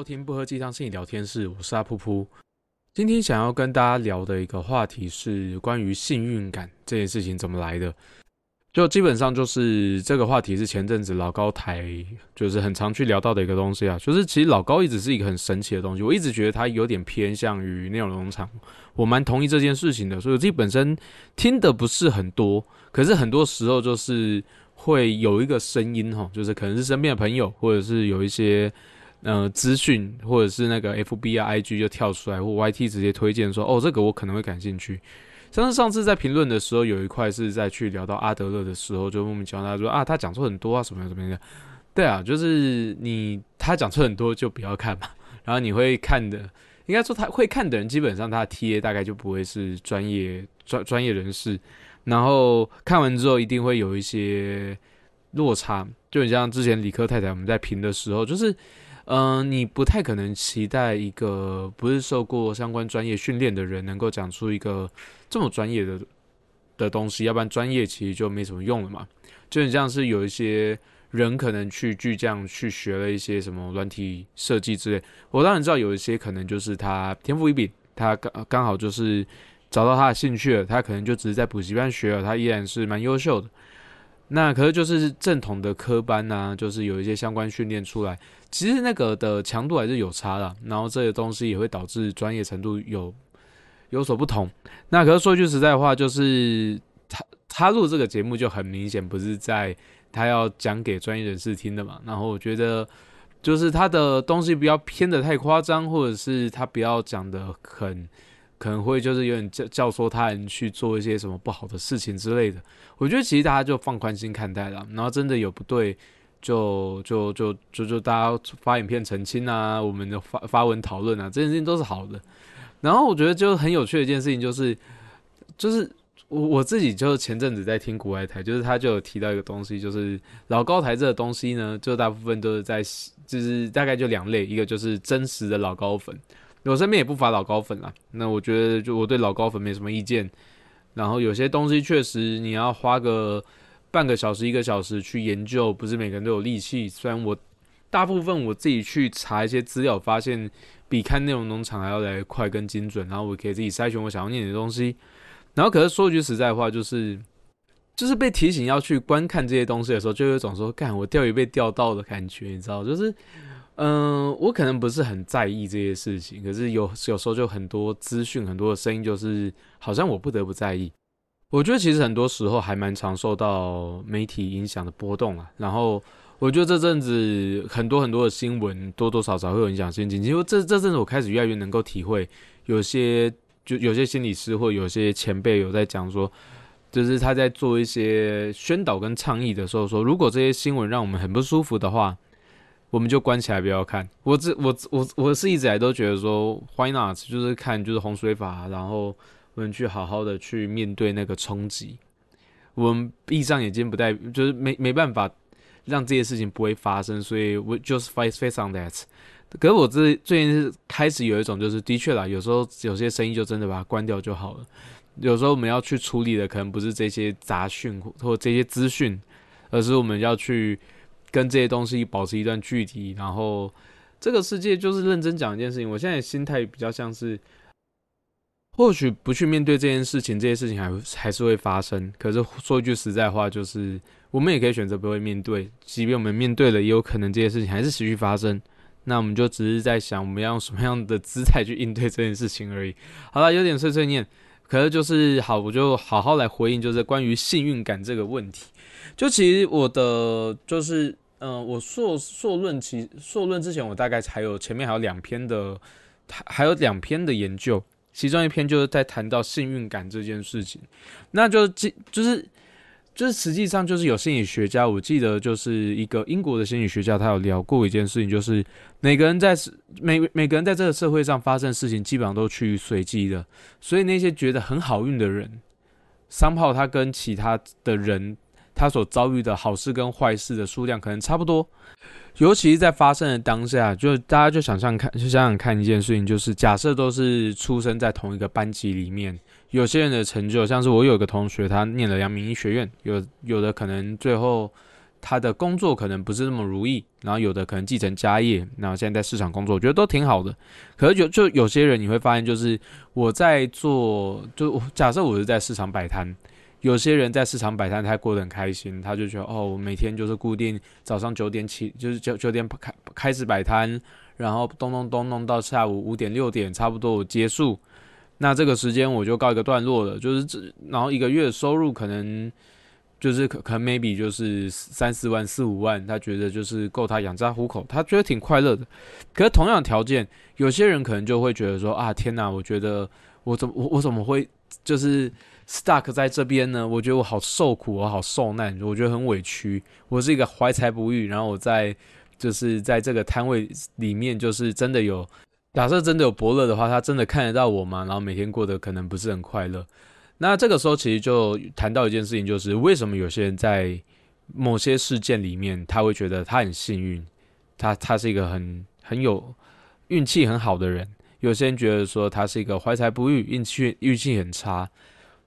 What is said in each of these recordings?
收听不喝鸡汤心理聊天室，我是阿噗噗。今天想要跟大家聊的一个话题是关于幸运感这件事情怎么来的。就基本上就是这个话题是前阵子老高台就是很常去聊到的一个东西啊，就是其实老高一直是一个很神奇的东西，我一直觉得他有点偏向于内容农场，我蛮同意这件事情的，所以我自己本身听的不是很多，可是很多时候就是会有一个声音哈，就是可能是身边的朋友，或者是有一些呃资讯，或者是那个 F B 啊 I G 就跳出来，或 Y T 直接推荐说哦这个我可能会感兴趣。像是上次在评论的时候，有一块是在去聊到阿德勒的时候，就莫名其妙他说啊，他讲错很多啊，什么什么的。对啊，就是你他讲错很多就不要看嘛。然后你会看的，应该说他会看的人，基本上他的 T A 大概就不会是专业专专业人士。然后看完之后一定会有一些落差，就很像之前理科太太我们在评的时候，就是。嗯，你不太可能期待一个不是受过相关专业训练的人能够讲出一个这么专业的的东西，要不然专业其实就没什么用了嘛。就很像是有一些人可能去巨匠去学了一些什么软体设计之类，我当然知道有一些可能就是他天赋异禀，他刚刚好就是找到他的兴趣了，他可能就只是在补习班学了，他依然是蛮优秀的。那可是就是正统的科班呐，就是有一些相关训练出来，其实那个的强度还是有差的，然后这些东西也会导致专业程度有有所不同。那可是说句实在话，就是他他录这个节目就很明显不是在他要讲给专业人士听的嘛。然后我觉得就是他的东西不要偏的太夸张，或者是他不要讲的很。可能会就是有点教教唆他人去做一些什么不好的事情之类的。我觉得其实大家就放宽心看待了，然后真的有不对，就就就就就大家发影片澄清啊，我们的发发文讨论啊，这件事情都是好的。然后我觉得就很有趣的一件事情就是，就是我我自己就是前阵子在听国外台，就是他就有提到一个东西，就是老高台这个东西呢，就大部分都是在就是大概就两类，一个就是真实的老高粉。我身边也不乏老高粉啦，那我觉得就我对老高粉没什么意见。然后有些东西确实你要花个半个小时、一个小时去研究，不是每个人都有力气。虽然我大部分我自己去查一些资料，发现比看内容农场还要来快跟精准，然后我可以自己筛选我想要念的东西。然后可是说句实在话，就是就是被提醒要去观看这些东西的时候，就有一种说干我钓鱼被钓到的感觉，你知道，就是。嗯，我可能不是很在意这些事情，可是有有时候就很多资讯、很多的声音，就是好像我不得不在意。我觉得其实很多时候还蛮常受到媒体影响的波动啊。然后我觉得这阵子很多很多的新闻多多少少会有影响心情。其实这这阵子我开始越来越能够体会，有些就有些心理师或有些前辈有在讲说，就是他在做一些宣导跟倡议的时候说，如果这些新闻让我们很不舒服的话。我们就关起来不要看。我这我我我是一直来都觉得说，Why not？就是看就是洪水法，然后我们去好好的去面对那个冲击。我们闭上眼睛不代就是没没办法让这些事情不会发生，所以我就是 face face on that。可是我这最近是开始有一种就是的确啦，有时候有些声音就真的把它关掉就好了。有时候我们要去处理的可能不是这些杂讯或这些资讯，而是我们要去。跟这些东西保持一段距离，然后这个世界就是认真讲一件事情。我现在心态比较像是，或许不去面对这件事情，这些事情还还是会发生。可是说一句实在话，就是我们也可以选择不会面对，即便我们面对了，也有可能这些事情还是持续发生。那我们就只是在想，我们要用什么样的姿态去应对这件事情而已。好了，有点碎碎念，可是就是好，我就好好来回应，就是关于幸运感这个问题。就其实我的就是。嗯，我硕硕论其硕论之前，我大概还有前面还有两篇的，还还有两篇的研究，其中一篇就是在谈到幸运感这件事情。那就即就是就是实际上就是有心理学家，我记得就是一个英国的心理学家，他有聊过一件事情，就是每个人在每每个人在这个社会上发生事情，基本上都趋于随机的。所以那些觉得很好运的人，三炮他跟其他的人。他所遭遇的好事跟坏事的数量可能差不多，尤其是在发生的当下，就大家就想象看，就想想看一件事情，就是假设都是出生在同一个班级里面，有些人的成就，像是我有个同学，他念了阳明医学院，有有的可能最后他的工作可能不是那么如意，然后有的可能继承家业，然后现在在市场工作，我觉得都挺好的。可是有就有些人你会发现，就是我在做，就假设我是在市场摆摊，有些人在市场摆摊，他过得很开心，他就觉得哦，我每天就是固定早上九点起，就是九九点开开始摆摊，然后咚咚咚弄到下午五点六点，差不多我结束，那这个时间我就告一个段落了，就是这，然后一个月收入可能。就是可可能 maybe 就是三四万四五万，他觉得就是够他养家糊口，他觉得挺快乐的。可是同样条件，有些人可能就会觉得说啊，天哪，我觉得我怎么我我怎么会就是 stuck 在这边呢？我觉得我好受苦，我好受难，我觉得很委屈。我是一个怀才不遇，然后我在就是在这个摊位里面，就是真的有假设真的有伯乐的话，他真的看得到我吗？然后每天过得可能不是很快乐。那这个时候其实就谈到一件事情，就是为什么有些人在某些事件里面，他会觉得他很幸运，他他是一个很很有运气很好的人；有些人觉得说他是一个怀才不遇，运气运气很差。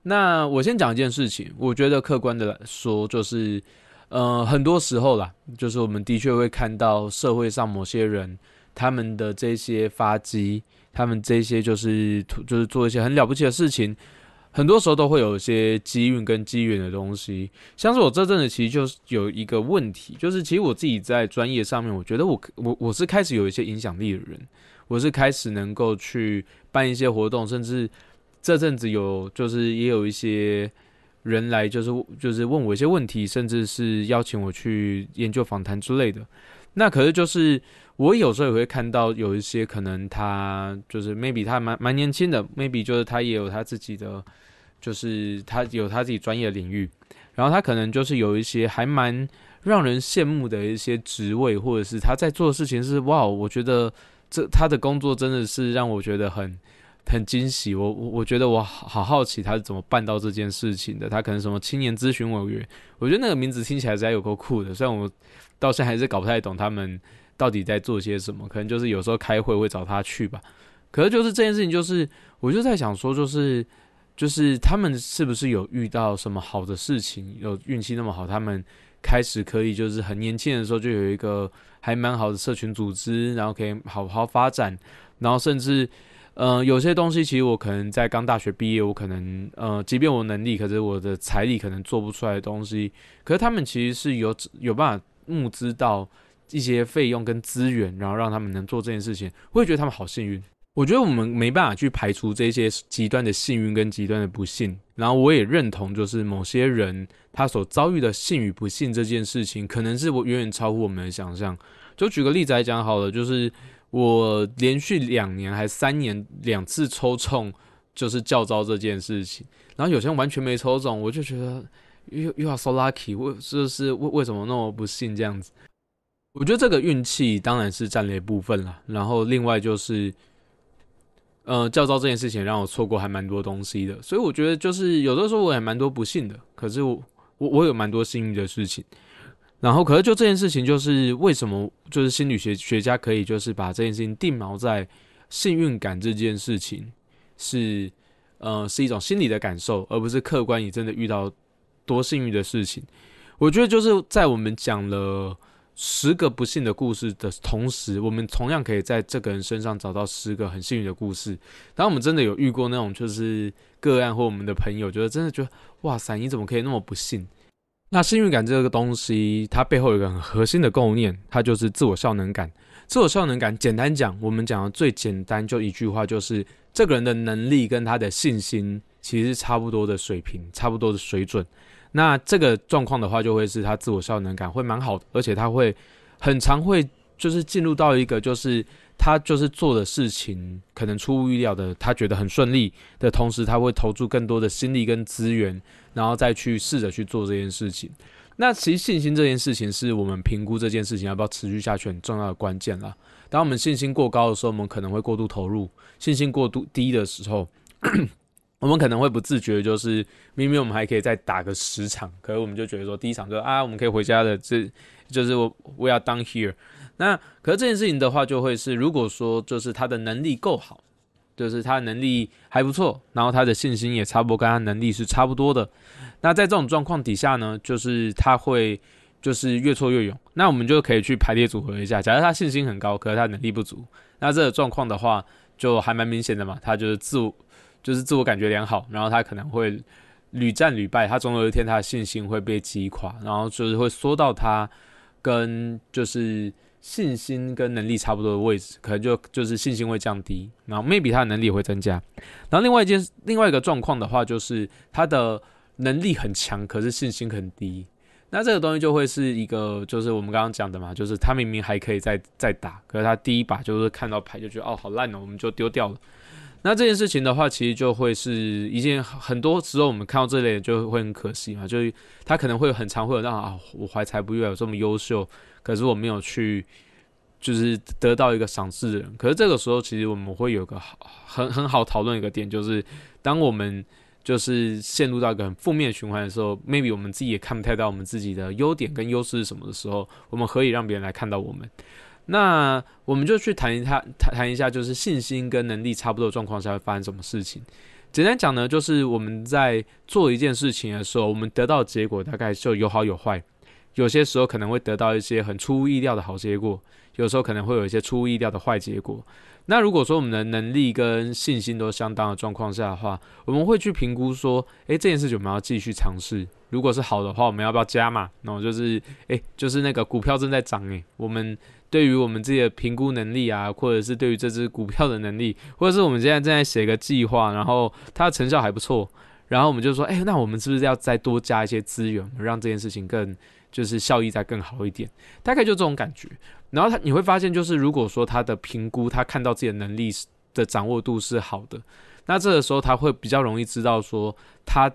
那我先讲一件事情，我觉得客观的来说，就是呃，很多时候啦，就是我们的确会看到社会上某些人他们的这些发迹，他们这些就是就是做一些很了不起的事情。很多时候都会有一些机运跟机缘的东西，像是我这阵子其实就是有一个问题，就是其实我自己在专业上面，我觉得我我我是开始有一些影响力的人，我是开始能够去办一些活动，甚至这阵子有就是也有一些人来就是就是问我一些问题，甚至是邀请我去研究访谈之类的。那可是就是我有时候也会看到有一些可能他就是 maybe 他蛮蛮年轻的，maybe 就是他也有他自己的。就是他有他自己专业领域，然后他可能就是有一些还蛮让人羡慕的一些职位，或者是他在做的事情是哇，我觉得这他的工作真的是让我觉得很很惊喜。我我我觉得我好好奇他是怎么办到这件事情的。他可能什么青年咨询委员，我觉得那个名字听起来实在有够酷的。虽然我到现在还是搞不太懂他们到底在做些什么，可能就是有时候开会会找他去吧。可是就是这件事情，就是我就在想说，就是。就是他们是不是有遇到什么好的事情，有运气那么好，他们开始可以就是很年轻的时候就有一个还蛮好的社群组织，然后可以好好发展，然后甚至，呃，有些东西其实我可能在刚大学毕业，我可能呃，即便我能力，可是我的财力可能做不出来的东西，可是他们其实是有有办法募资到一些费用跟资源，然后让他们能做这件事情，我会觉得他们好幸运。我觉得我们没办法去排除这些极端的幸运跟极端的不幸，然后我也认同，就是某些人他所遭遇的幸与不幸这件事情，可能是我远远超乎我们的想象。就举个例子来讲好了，就是我连续两年还三年两次抽中就是教招这件事情，然后有些人完全没抽中，我就觉得又又要 so lucky，为就是为为什么那么不幸这样子？我觉得这个运气当然是战略部分了，然后另外就是。呃，教招这件事情让我错过还蛮多东西的，所以我觉得就是有的时候我也蛮多不幸的，可是我我我有蛮多幸运的事情。然后，可是就这件事情，就是为什么就是心理学学家可以就是把这件事情定锚在幸运感这件事情是呃是一种心理的感受，而不是客观你真的遇到多幸运的事情。我觉得就是在我们讲了。十个不幸的故事的同时，我们同样可以在这个人身上找到十个很幸运的故事。当我们真的有遇过那种就是个案或我们的朋友，觉得真的觉得哇塞，你怎么可以那么不幸？那幸运感这个东西，它背后有一个很核心的构念，它就是自我效能感。自我效能感，简单讲，我们讲的最简单就一句话，就是这个人的能力跟他的信心其实差不多的水平，差不多的水准。那这个状况的话，就会是他自我效能感会蛮好的，而且他会很常会就是进入到一个就是他就是做的事情可能出乎意料的，他觉得很顺利的同时，他会投注更多的心力跟资源，然后再去试着去做这件事情。那其实信心这件事情是我们评估这件事情要不要持续下去很重要的关键啦。当我们信心过高的时候，我们可能会过度投入；信心过度低的时候。我们可能会不自觉，就是明明我们还可以再打个十场，可是我们就觉得说第一场就啊，我们可以回家的，这就是我我要当 here。那可是这件事情的话，就会是如果说就是他的能力够好，就是他的能力还不错，然后他的信心也差不多跟他能力是差不多的。那在这种状况底下呢，就是他会就是越挫越勇。那我们就可以去排列组合一下。假设他信心很高，可是他能力不足，那这个状况的话，就还蛮明显的嘛。他就是自我，就是自我感觉良好，然后他可能会屡战屡败，他总有一天他的信心会被击垮，然后就是会缩到他跟就是信心跟能力差不多的位置，可能就就是信心会降低，然后 maybe 他的能力也会增加。然后另外一件另外一个状况的话，就是他的能力很强，可是信心很低。那这个东西就会是一个，就是我们刚刚讲的嘛，就是他明明还可以再再打，可是他第一把就是看到牌就觉得哦好烂哦，我们就丢掉了。那这件事情的话，其实就会是一件很多时候我们看到这类就会很可惜嘛，就是他可能会很常会有让啊，我怀才不遇有这么优秀，可是我没有去就是得到一个赏识的人。可是这个时候其实我们会有个好很很好讨论一个点，就是当我们。就是陷入到一个很负面循环的时候，maybe 我们自己也看不太到我们自己的优点跟优势是什么的时候，我们可以让别人来看到我们。那我们就去谈一下，谈谈一下，就是信心跟能力差不多的状况下会发生什么事情。简单讲呢，就是我们在做一件事情的时候，我们得到结果大概就有好有坏。有些时候可能会得到一些很出乎意料的好结果，有时候可能会有一些出乎意料的坏结果。那如果说我们的能力跟信心都相当的状况下的话，我们会去评估说，诶，这件事情我们要继续尝试。如果是好的话，我们要不要加嘛？然后就是，诶，就是那个股票正在涨，诶，我们对于我们自己的评估能力啊，或者是对于这只股票的能力，或者是我们现在正在写个计划，然后它的成效还不错，然后我们就说，诶，那我们是不是要再多加一些资源，让这件事情更就是效益再更好一点？大概就这种感觉。然后他你会发现，就是如果说他的评估，他看到自己的能力的掌握度是好的，那这个时候他会比较容易知道说他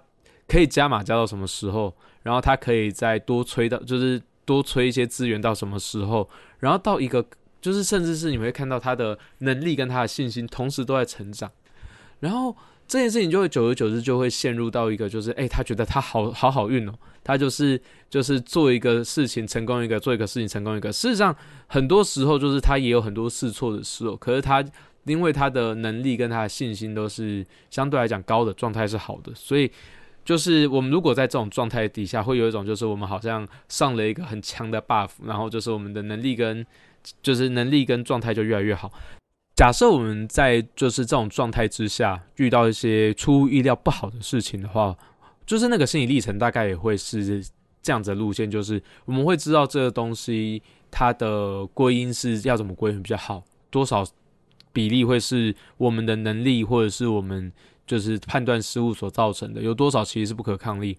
可以加码加到什么时候，然后他可以再多催到，就是多催一些资源到什么时候，然后到一个就是甚至是你会看到他的能力跟他的信心同时都在成长，然后。这件事情就会久而久之就会陷入到一个，就是哎，他觉得他好好好运哦，他就是就是做一个事情成功一个，做一个事情成功一个。事实上，很多时候就是他也有很多试错的时候，可是他因为他的能力跟他的信心都是相对来讲高的状态是好的，所以就是我们如果在这种状态底下，会有一种就是我们好像上了一个很强的 buff，然后就是我们的能力跟就是能力跟状态就越来越好。假设我们在就是这种状态之下遇到一些出乎意料不好的事情的话，就是那个心理历程大概也会是这样子的路线，就是我们会知道这个东西它的归因是要怎么归因比较好，多少比例会是我们的能力或者是我们就是判断失误所造成的，有多少其实是不可抗力。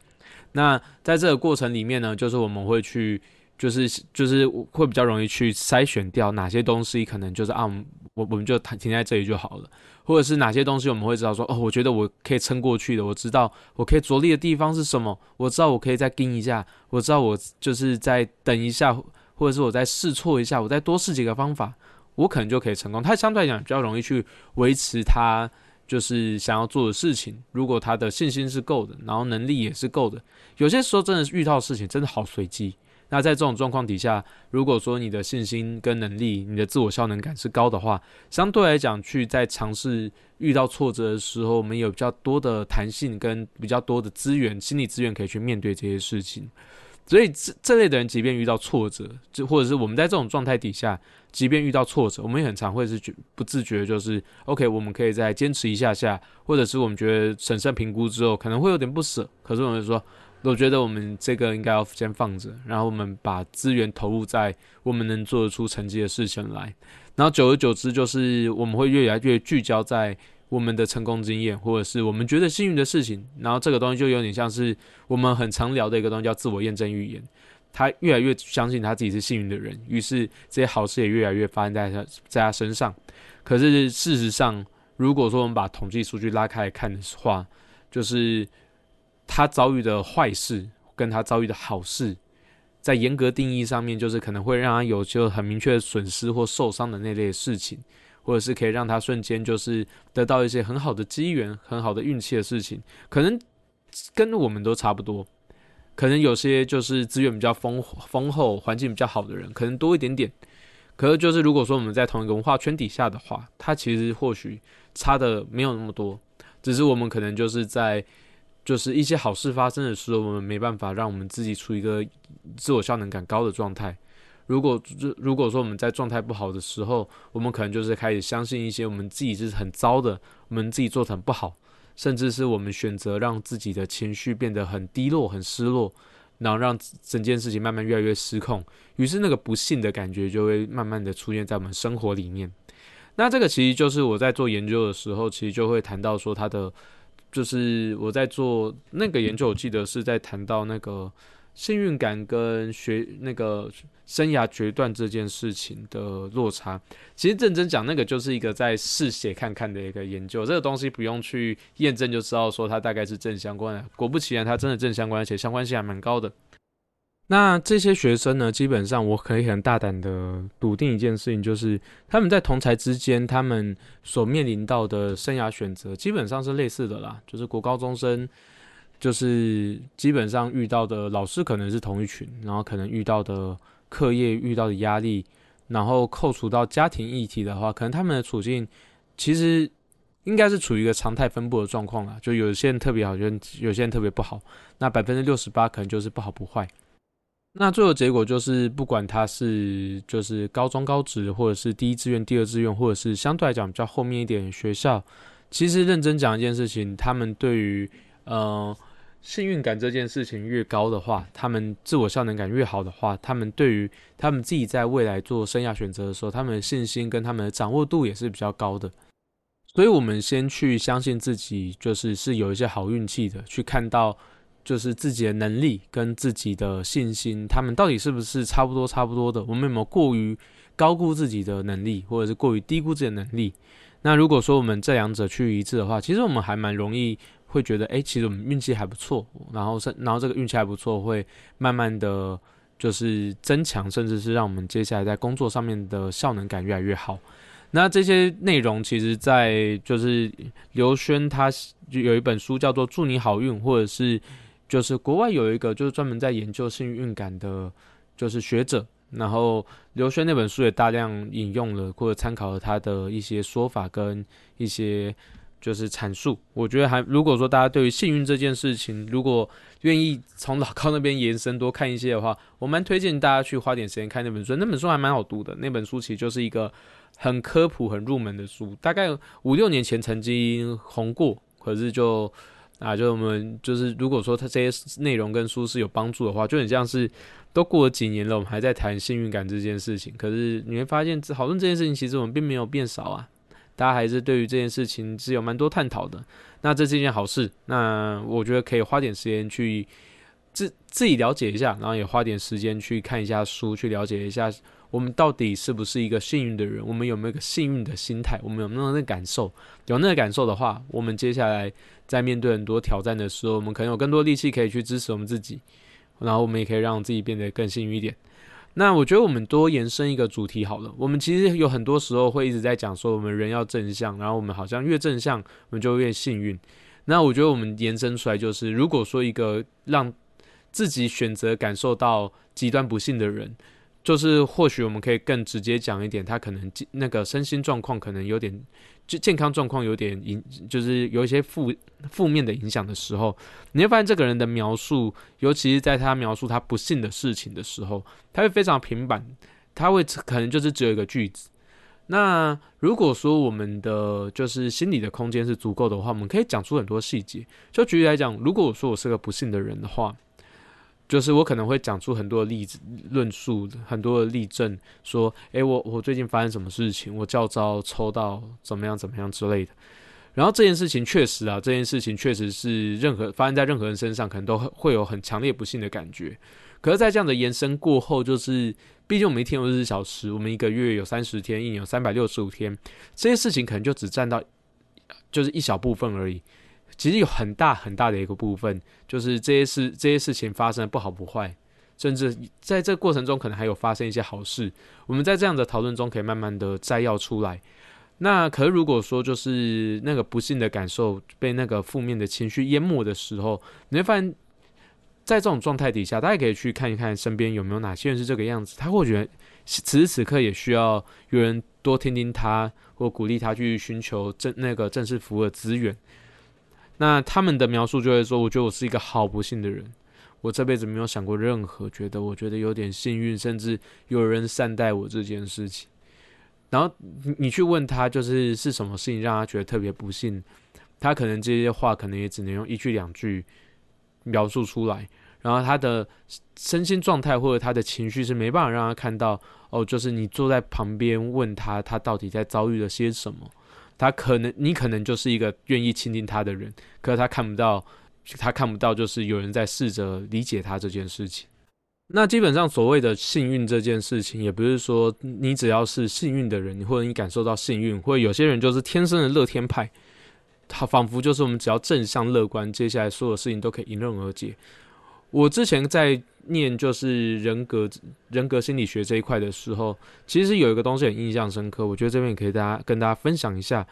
那在这个过程里面呢，就是我们会去。就是就是会比较容易去筛选掉哪些东西，可能就是啊，我我们就停在这里就好了，或者是哪些东西我们会知道说，哦，我觉得我可以撑过去的，我知道我可以着力的地方是什么，我知道我可以再盯一下，我知道我就是再等一下，或者是我再试错一下，我再多试几个方法，我可能就可以成功。他相对来讲比较容易去维持他就是想要做的事情，如果他的信心是够的，然后能力也是够的，有些时候真的是遇到事情真的好随机。那在这种状况底下，如果说你的信心跟能力、你的自我效能感是高的话，相对来讲，去在尝试遇到挫折的时候，我们有比较多的弹性跟比较多的资源、心理资源可以去面对这些事情。所以这这类的人，即便遇到挫折，就或者是我们在这种状态底下，即便遇到挫折，我们也很常会是觉不自觉，就是 OK，我们可以再坚持一下下，或者是我们觉得审慎评估之后，可能会有点不舍，可是我们说。我觉得我们这个应该要先放着，然后我们把资源投入在我们能做得出成绩的事情来，然后久而久之，就是我们会越来越聚焦在我们的成功经验，或者是我们觉得幸运的事情，然后这个东西就有点像是我们很常聊的一个东西，叫自我验证预言。他越来越相信他自己是幸运的人，于是这些好事也越来越发生在他在他身上。可是事实上，如果说我们把统计数据拉开来看的话，就是。他遭遇的坏事跟他遭遇的好事，在严格定义上面，就是可能会让他有就很明确的损失或受伤的那类事情，或者是可以让他瞬间就是得到一些很好的机缘、很好的运气的事情，可能跟我们都差不多。可能有些就是资源比较丰丰厚、环境比较好的人，可能多一点点。可是就是如果说我们在同一个文化圈底下的话，他其实或许差的没有那么多，只是我们可能就是在。就是一些好事发生的时候，我们没办法让我们自己处于一个自我效能感高的状态。如果如果说我们在状态不好的时候，我们可能就是开始相信一些我们自己是很糟的，我们自己做的很不好，甚至是我们选择让自己的情绪变得很低落、很失落，然后让整件事情慢慢越来越失控。于是那个不幸的感觉就会慢慢的出现在我们生活里面。那这个其实就是我在做研究的时候，其实就会谈到说它的。就是我在做那个研究，我记得是在谈到那个幸运感跟学那个生涯决断这件事情的落差。其实认真讲，那个就是一个在试写看看的一个研究，这个东西不用去验证就知道说它大概是正相关的。果不其然，它真的正相关，而且相关性还蛮高的。那这些学生呢？基本上我可以很大胆的笃定一件事情，就是他们在同才之间，他们所面临到的生涯选择基本上是类似的啦。就是国高中生，就是基本上遇到的老师可能是同一群，然后可能遇到的课业遇到的压力，然后扣除到家庭议题的话，可能他们的处境其实应该是处于一个常态分布的状况啦。就有些人特别好，有有些人特别不好。那百分之六十八可能就是不好不坏。那最后结果就是，不管他是就是高中高职，或者是第一志愿、第二志愿，或者是相对来讲比较后面一点学校，其实认真讲一件事情，他们对于呃幸运感这件事情越高的话，他们自我效能感越好的话，他们对于他们自己在未来做生涯选择的时候，他们的信心跟他们的掌握度也是比较高的。所以，我们先去相信自己，就是是有一些好运气的，去看到。就是自己的能力跟自己的信心，他们到底是不是差不多差不多的？我们有没有过于高估自己的能力，或者是过于低估自己的能力？那如果说我们这两者趋于一致的话，其实我们还蛮容易会觉得，哎，其实我们运气还不错。然后是，然后这个运气还不错，会慢慢的就是增强，甚至是让我们接下来在工作上面的效能感越来越好。那这些内容，其实，在就是刘轩他有一本书叫做《祝你好运》，或者是。就是国外有一个就是专门在研究幸运感的，就是学者，然后刘轩那本书也大量引用了或者参考了他的一些说法跟一些就是阐述。我觉得还如果说大家对于幸运这件事情，如果愿意从老高那边延伸多看一些的话，我蛮推荐大家去花点时间看那本书。那本书还蛮好读的，那本书其实就是一个很科普、很入门的书，大概五六年前曾经红过，可是就。啊，就我们就是，如果说它这些内容跟书是有帮助的话，就很像是都过了几年了，我们还在谈幸运感这件事情。可是你会发现，讨论这件事情，其实我们并没有变少啊，大家还是对于这件事情是有蛮多探讨的。那这是一件好事。那我觉得可以花点时间去自自己了解一下，然后也花点时间去看一下书，去了解一下。我们到底是不是一个幸运的人？我们有没有一个幸运的心态？我们有没有那个感受？有那个感受的话，我们接下来在面对很多挑战的时候，我们可能有更多力气可以去支持我们自己，然后我们也可以让自己变得更幸运一点。那我觉得我们多延伸一个主题好了。我们其实有很多时候会一直在讲说，我们人要正向，然后我们好像越正向，我们就越幸运。那我觉得我们延伸出来就是，如果说一个让自己选择感受到极端不幸的人。就是或许我们可以更直接讲一点，他可能那个身心状况可能有点，就健康状况有点影，就是有一些负负面的影响的时候，你会发现这个人的描述，尤其是在他描述他不幸的事情的时候，他会非常平板，他会可能就是只有一个句子。那如果说我们的就是心理的空间是足够的话，我们可以讲出很多细节。就举例来讲，如果我说我是个不幸的人的话。就是我可能会讲出很多例子、论述、很多的例证，说，诶，我我最近发生什么事情，我教招抽到怎么样怎么样之类的。然后这件事情确实啊，这件事情确实是任何发生在任何人身上，可能都会有很强烈不幸的感觉。可是，在这样的延伸过后，就是毕竟我们一天有二十四小时，我们一个月有三十天，一年有三百六十五天，这些事情可能就只占到就是一小部分而已。其实有很大很大的一个部分，就是这些事这些事情发生不好不坏，甚至在这过程中可能还有发生一些好事。我们在这样的讨论中可以慢慢的摘要出来。那可如果说就是那个不幸的感受被那个负面的情绪淹没的时候，你会发现在这种状态底下，大家可以去看一看身边有没有哪些人是这个样子。他或许此时此刻也需要有人多听听他，或鼓励他去寻求正那个正式服务的资源。那他们的描述就会说，我觉得我是一个好不幸的人，我这辈子没有想过任何觉得我觉得有点幸运，甚至有人善待我这件事情。然后你去问他，就是是什么事情让他觉得特别不幸，他可能这些话可能也只能用一句两句描述出来。然后他的身心状态或者他的情绪是没办法让他看到哦，就是你坐在旁边问他，他到底在遭遇了些什么。他可能你可能就是一个愿意倾听他的人，可是他看不到，他看不到就是有人在试着理解他这件事情。那基本上所谓的幸运这件事情，也不是说你只要是幸运的人，或者你感受到幸运，或者有些人就是天生的乐天派，他仿佛就是我们只要正向乐观，接下来所有事情都可以迎刃而解。我之前在念就是人格人格心理学这一块的时候，其实有一个东西很印象深刻，我觉得这边可以大家跟大家分享一下，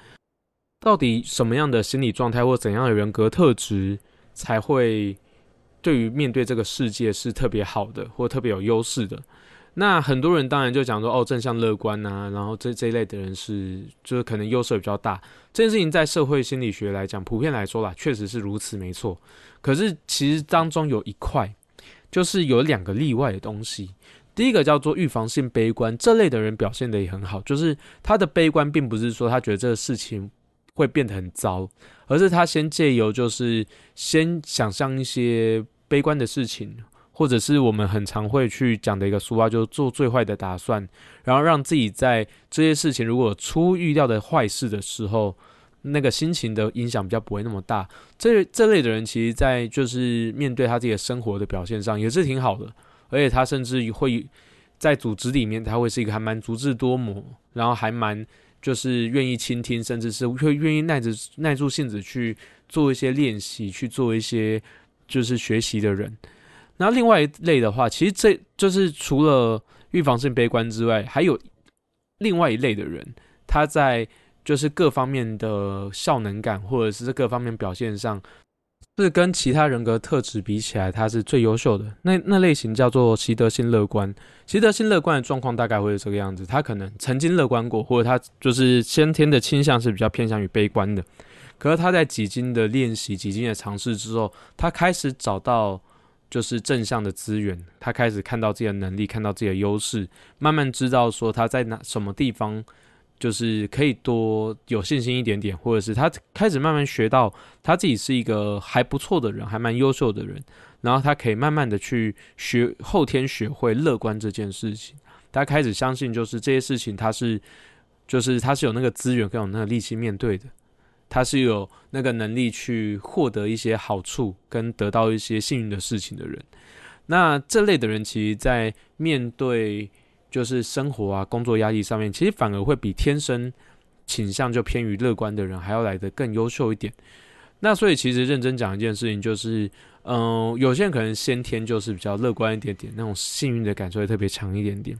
到底什么样的心理状态或怎样的人格特质才会对于面对这个世界是特别好的或特别有优势的。那很多人当然就讲说，哦，正向乐观呐，然后这这一类的人是就是可能优势比较大。这件事情在社会心理学来讲，普遍来说啦，确实是如此，没错。可是其实当中有一块，就是有两个例外的东西。第一个叫做预防性悲观，这类的人表现的也很好，就是他的悲观并不是说他觉得这个事情会变得很糟，而是他先借由就是先想象一些悲观的事情。或者是我们很常会去讲的一个俗话，就是做最坏的打算，然后让自己在这些事情如果出预料的坏事的时候，那个心情的影响比较不会那么大。这这类的人，其实在就是面对他自己的生活的表现上也是挺好的，而且他甚至会在组织里面，他会是一个还蛮足智多谋，然后还蛮就是愿意倾听，甚至是会愿意耐着耐住性子去做一些练习，去做一些就是学习的人。那另外一类的话，其实这就是除了预防性悲观之外，还有另外一类的人，他在就是各方面的效能感或者是各方面表现上，是跟其他人格特质比起来，他是最优秀的。那那类型叫做习得性乐观。习得性乐观的状况大概会是这个样子：他可能曾经乐观过，或者他就是先天的倾向是比较偏向于悲观的。可是他在几经的练习、几经的尝试之后，他开始找到。就是正向的资源，他开始看到自己的能力，看到自己的优势，慢慢知道说他在哪什么地方，就是可以多有信心一点点，或者是他开始慢慢学到他自己是一个还不错的人，还蛮优秀的人，然后他可以慢慢的去学后天学会乐观这件事情，他开始相信就是这些事情他是，就是他是有那个资源跟有那个力气面对的。他是有那个能力去获得一些好处跟得到一些幸运的事情的人，那这类的人其实，在面对就是生活啊、工作压力上面，其实反而会比天生倾向就偏于乐观的人还要来得更优秀一点。那所以其实认真讲一件事情，就是，嗯，有些人可能先天就是比较乐观一点点，那种幸运的感受会特别强一点点。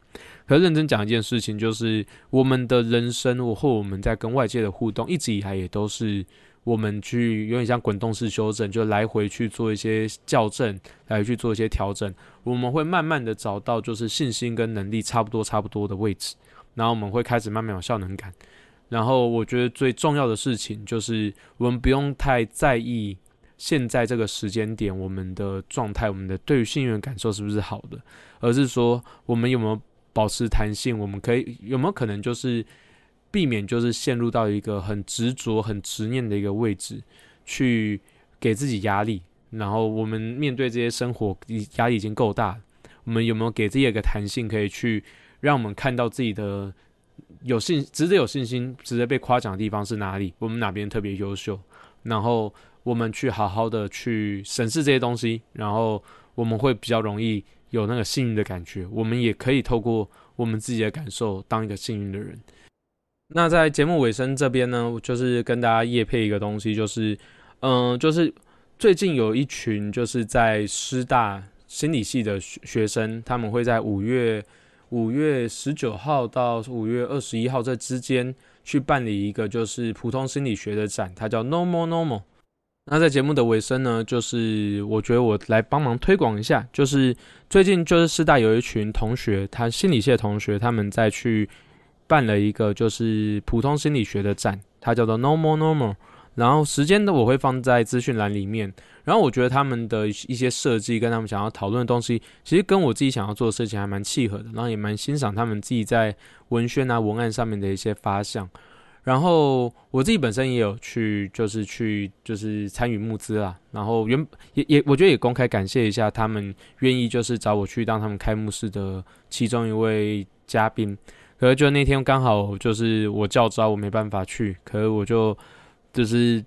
可认真讲一件事情，就是我们的人生，我或我们在跟外界的互动，一直以来也都是我们去有点像滚动式修正，就来回去做一些校正，来去做一些调整。我们会慢慢的找到就是信心跟能力差不多差不多的位置，然后我们会开始慢慢有效能感。然后我觉得最重要的事情就是，我们不用太在意现在这个时间点我们的状态，我们的对于幸运感受是不是好的，而是说我们有没有保持弹性，我们可以有没有可能就是避免就是陷入到一个很执着、很执念的一个位置，去给自己压力。然后我们面对这些生活压力已经够大，我们有没有给自己一个弹性，可以去让我们看到自己的。有信值得有信心、值得被夸奖的地方是哪里？我们哪边特别优秀？然后我们去好好的去审视这些东西，然后我们会比较容易有那个幸运的感觉。我们也可以透过我们自己的感受，当一个幸运的人。那在节目尾声这边呢，就是跟大家夜配一个东西，就是嗯，就是最近有一群就是在师大心理系的学学生，他们会在五月。五月十九号到五月二十一号这之间去办理一个就是普通心理学的展，它叫 No More Normal。那在节目的尾声呢，就是我觉得我来帮忙推广一下，就是最近就是师大有一群同学，他心理系的同学，他们在去办了一个就是普通心理学的展，它叫做 No More Normal。然后时间的我会放在资讯栏里面。然后我觉得他们的一些设计跟他们想要讨论的东西，其实跟我自己想要做的事情还蛮契合的。然后也蛮欣赏他们自己在文宣啊文案上面的一些发想。然后我自己本身也有去，就是去就是参与募资啦。然后原也也我觉得也公开感谢一下他们愿意就是找我去当他们开幕式的其中一位嘉宾。可是就那天刚好就是我叫招，我没办法去。可是我就就是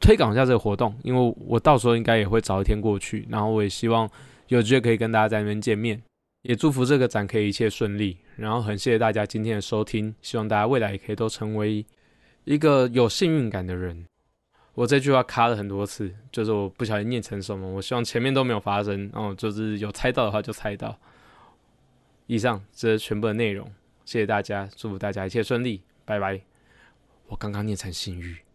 推广一下这个活动，因为我到时候应该也会早一天过去。然后我也希望有机会可以跟大家在那边见面，也祝福这个展可以一切顺利。然后很谢谢大家今天的收听，希望大家未来也可以都成为。一个有幸运感的人，我这句话卡了很多次，就是我不小心念成什么，我希望前面都没有发生，然后就是有猜到的话就猜到。以上这是全部的内容，谢谢大家，祝福大家一切顺利，拜拜。我刚刚念成幸运。